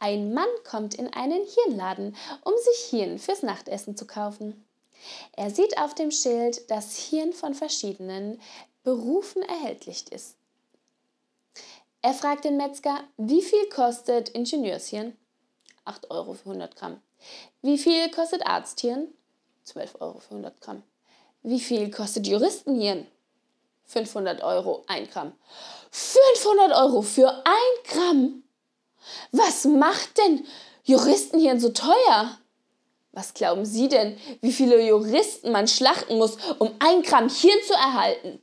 Ein Mann kommt in einen Hirnladen, um sich Hirn fürs Nachtessen zu kaufen. Er sieht auf dem Schild, dass Hirn von verschiedenen Berufen erhältlich ist. Er fragt den Metzger, wie viel kostet Ingenieurshirn? 8 Euro für 100 Gramm. Wie viel kostet Arzthirn? 12 Euro für 100 Gramm. Wie viel kostet Juristenhirn? 500 Euro, 1 Gramm. 500 Euro für 1 Gramm? Was macht denn Juristenhirn so teuer? Was glauben Sie denn, wie viele Juristen man schlachten muss, um 1 Gramm Hirn zu erhalten?